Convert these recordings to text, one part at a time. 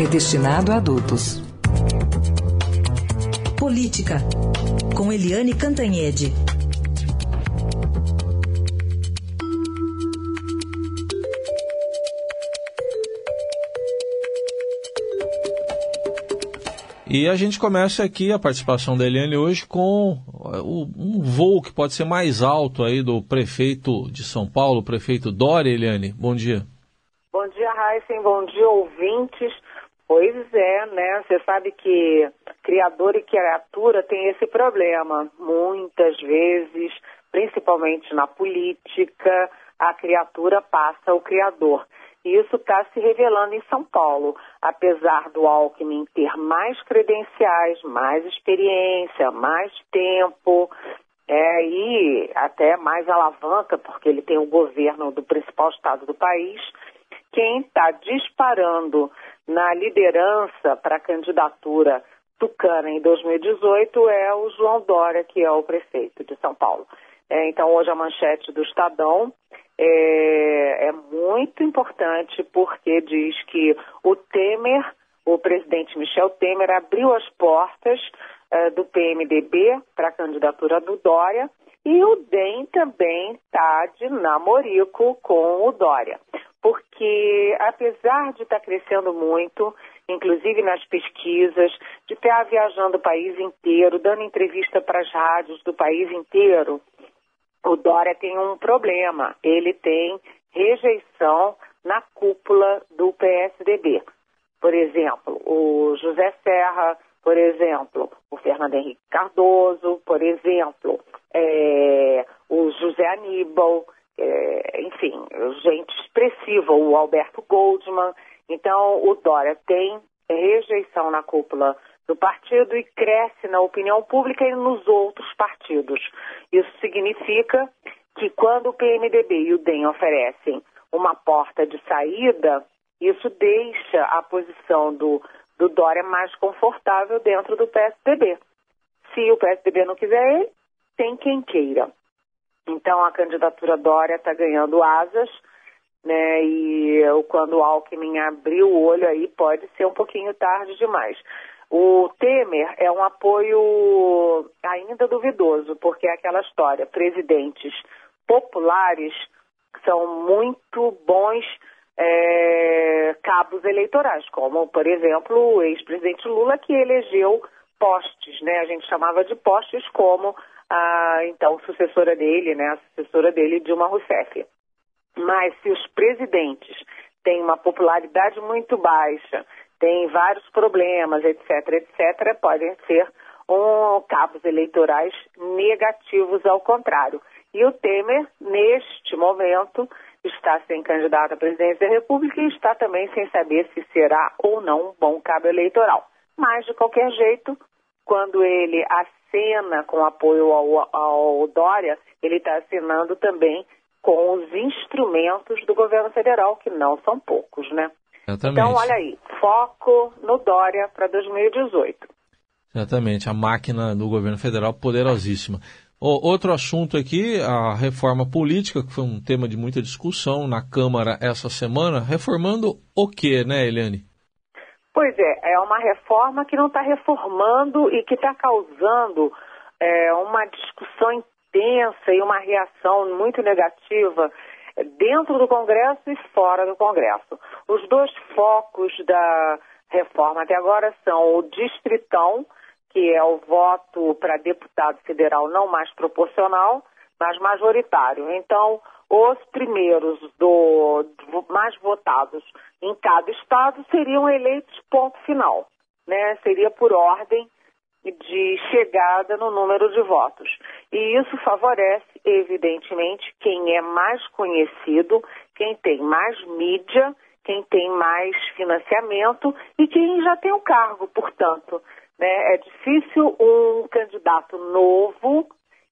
é de destinado a adultos. Política, com Eliane Cantanhede. E a gente começa aqui a participação da Eliane hoje com um voo que pode ser mais alto aí do prefeito de São Paulo, o prefeito Dória. Eliane, bom dia. Bom dia, Raíssen. Bom dia, ouvintes. Pois é, né? Você sabe que criador e criatura tem esse problema. Muitas vezes, principalmente na política, a criatura passa o criador. E isso está se revelando em São Paulo. Apesar do Alckmin ter mais credenciais, mais experiência, mais tempo, é, e até mais alavanca, porque ele tem o governo do principal estado do país, quem está disparando na liderança para a candidatura tucana em 2018 é o João Dória, que é o prefeito de São Paulo. É, então, hoje a manchete do Estadão é, é muito importante porque diz que o Temer, o presidente Michel Temer, abriu as portas é, do PMDB para a candidatura do Dória e o DEM também está de namorico com o Dória porque apesar de estar crescendo muito, inclusive nas pesquisas, de estar viajando o país inteiro, dando entrevista para as rádios do país inteiro, o Dória tem um problema. Ele tem rejeição na cúpula do PSDB. Por exemplo, o José Serra, por exemplo, o Fernando Henrique Cardoso, por exemplo, é, o José Aníbal é, enfim, gente expressiva, o Alberto Goldman. Então, o Dória tem rejeição na cúpula do partido e cresce na opinião pública e nos outros partidos. Isso significa que quando o PMDB e o DEM oferecem uma porta de saída, isso deixa a posição do, do Dória mais confortável dentro do PSDB. Se o PSDB não quiser ele, tem quem queira. Então a candidatura Dória está ganhando asas, né? E quando o Alckmin abrir o olho aí pode ser um pouquinho tarde demais. O Temer é um apoio ainda duvidoso, porque é aquela história, presidentes populares são muito bons é, cabos eleitorais, como, por exemplo, o ex-presidente Lula, que elegeu postes, né? A gente chamava de postes como a então sucessora dele, né, a sucessora dele, Dilma Rousseff. Mas se os presidentes têm uma popularidade muito baixa, têm vários problemas, etc., etc., podem ser um, cabos eleitorais negativos ao contrário. E o Temer, neste momento, está sem candidato à presidência da República e está também sem saber se será ou não um bom cabo eleitoral. Mas, de qualquer jeito, quando ele acena com apoio ao, ao Dória, ele está assinando também com os instrumentos do governo federal, que não são poucos, né? Exatamente. Então, olha aí, foco no Dória para 2018. Exatamente, a máquina do governo federal poderosíssima. O, outro assunto aqui, a reforma política, que foi um tema de muita discussão na Câmara essa semana. Reformando o quê, né, Eliane? Pois é, é uma reforma que não está reformando e que está causando é, uma discussão intensa e uma reação muito negativa dentro do Congresso e fora do Congresso. Os dois focos da reforma até agora são o distritão, que é o voto para deputado federal não mais proporcional, mas majoritário. Então, os primeiros do, mais votados em cada estado seriam eleitos ponto final, né? Seria por ordem de chegada no número de votos. E isso favorece, evidentemente, quem é mais conhecido, quem tem mais mídia quem tem mais financiamento e quem já tem o cargo, portanto. Né? É difícil um candidato novo,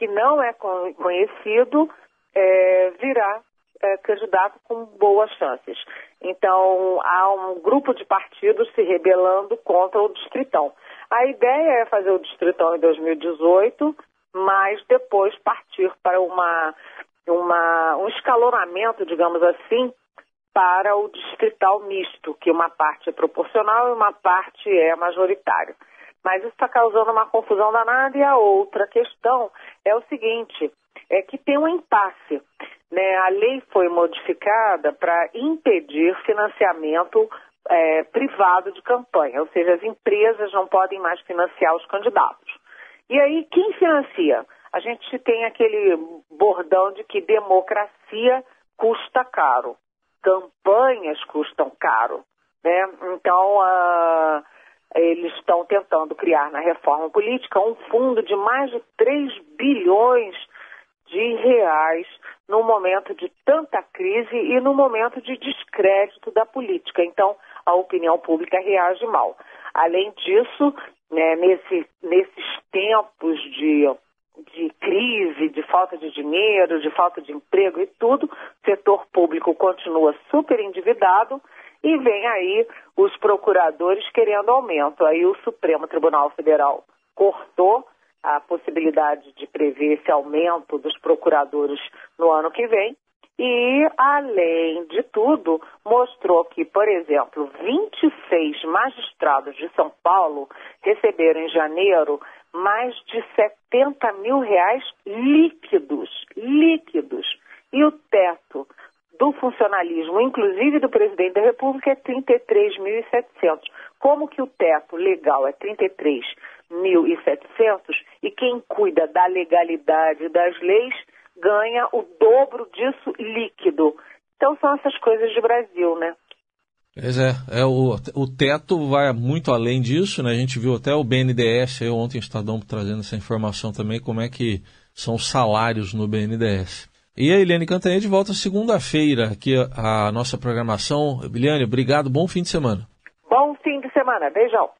que não é conhecido, é, virar é, candidato com boas chances. Então, há um grupo de partidos se rebelando contra o Distritão. A ideia é fazer o Distritão em 2018, mas depois partir para uma, uma, um escalonamento, digamos assim, para o distrital misto, que uma parte é proporcional e uma parte é majoritário. Mas isso está causando uma confusão danada e a outra questão é o seguinte, é que tem um impasse. Né? A lei foi modificada para impedir financiamento é, privado de campanha, ou seja, as empresas não podem mais financiar os candidatos. E aí, quem financia? A gente tem aquele bordão de que democracia custa caro, campanhas custam caro. Né? Então, uh, eles estão tentando criar na reforma política um fundo de mais de 3 bilhões de reais no momento de tanta crise e no momento de descrédito da política. Então, a opinião pública reage mal. Além disso, né, nesse, nesses tempos de, de crise, de falta de dinheiro, de falta de emprego e tudo, o setor público continua super endividado e vem aí os procuradores querendo aumento. Aí o Supremo Tribunal Federal cortou a possibilidade de prever esse aumento dos procuradores no ano que vem. E, além de tudo, mostrou que, por exemplo, 26 magistrados de São Paulo receberam em janeiro mais de 70 mil reais líquidos, líquidos. E o teto do funcionalismo, inclusive do presidente da República, é 33.700. Como que o teto legal é 33.700 e quem cuida da legalidade das leis ganha o dobro disso líquido. Então são essas coisas de Brasil, né? Pois é, é o, o teto vai muito além disso, né? A gente viu até o BNDES, eu ontem Estadão trazendo essa informação também, como é que são os salários no BNDES. E a Eliane Cantanhede volta segunda-feira aqui a nossa programação. Eliane, obrigado, bom fim de semana. Bom fim de semana, beijão.